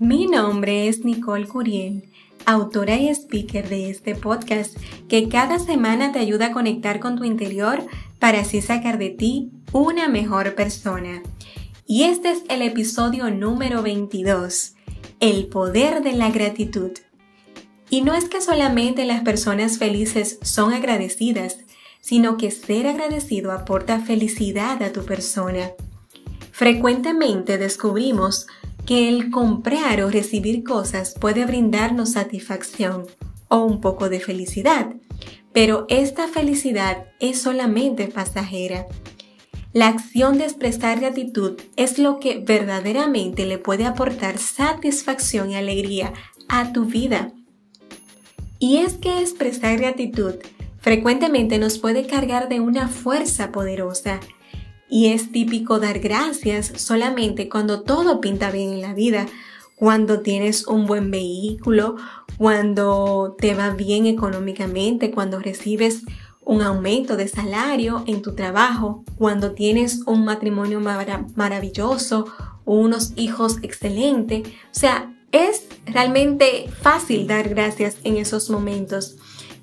Mi nombre es Nicole Curiel, autora y speaker de este podcast que cada semana te ayuda a conectar con tu interior para así sacar de ti una mejor persona. Y este es el episodio número 22, el poder de la gratitud. Y no es que solamente las personas felices son agradecidas, sino que ser agradecido aporta felicidad a tu persona. Frecuentemente descubrimos que el comprar o recibir cosas puede brindarnos satisfacción o un poco de felicidad, pero esta felicidad es solamente pasajera. La acción de expresar gratitud es lo que verdaderamente le puede aportar satisfacción y alegría a tu vida. Y es que expresar gratitud frecuentemente nos puede cargar de una fuerza poderosa y es típico dar gracias solamente cuando todo pinta bien en la vida, cuando tienes un buen vehículo, cuando te va bien económicamente, cuando recibes un aumento de salario en tu trabajo, cuando tienes un matrimonio maravilloso, unos hijos excelentes. O sea, es realmente fácil dar gracias en esos momentos.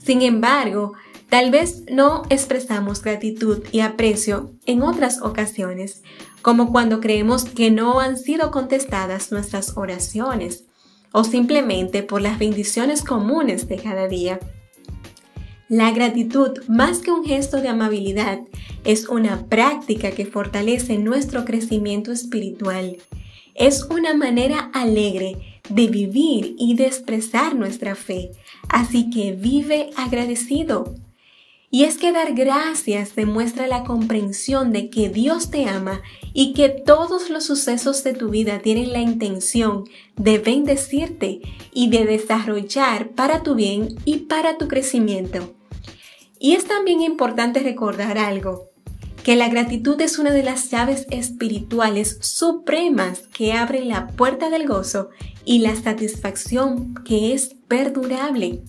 Sin embargo, Tal vez no expresamos gratitud y aprecio en otras ocasiones, como cuando creemos que no han sido contestadas nuestras oraciones o simplemente por las bendiciones comunes de cada día. La gratitud, más que un gesto de amabilidad, es una práctica que fortalece nuestro crecimiento espiritual. Es una manera alegre de vivir y de expresar nuestra fe, así que vive agradecido. Y es que dar gracias demuestra la comprensión de que Dios te ama y que todos los sucesos de tu vida tienen la intención de bendecirte y de desarrollar para tu bien y para tu crecimiento. Y es también importante recordar algo, que la gratitud es una de las llaves espirituales supremas que abren la puerta del gozo y la satisfacción que es perdurable.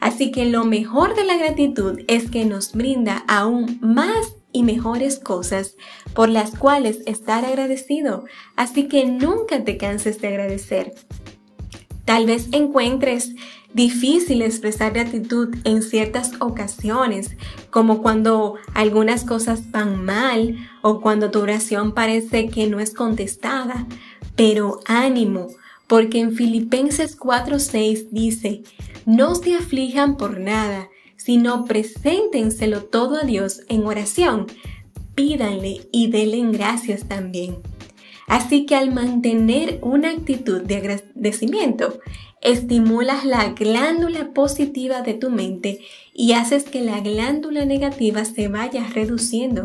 Así que lo mejor de la gratitud es que nos brinda aún más y mejores cosas por las cuales estar agradecido. Así que nunca te canses de agradecer. Tal vez encuentres difícil expresar gratitud en ciertas ocasiones, como cuando algunas cosas van mal o cuando tu oración parece que no es contestada. Pero ánimo, porque en Filipenses 4:6 dice, no se aflijan por nada, sino preséntenselo todo a Dios en oración, pídanle y denle gracias también. Así que al mantener una actitud de agradecimiento, estimulas la glándula positiva de tu mente y haces que la glándula negativa se vaya reduciendo.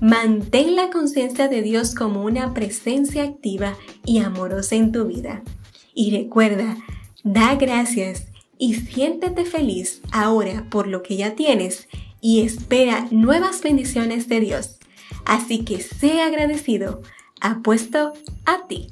Mantén la conciencia de Dios como una presencia activa y amorosa en tu vida. Y recuerda, da gracias y siéntete feliz ahora por lo que ya tienes y espera nuevas bendiciones de Dios. Así que sé agradecido. Apuesto a ti.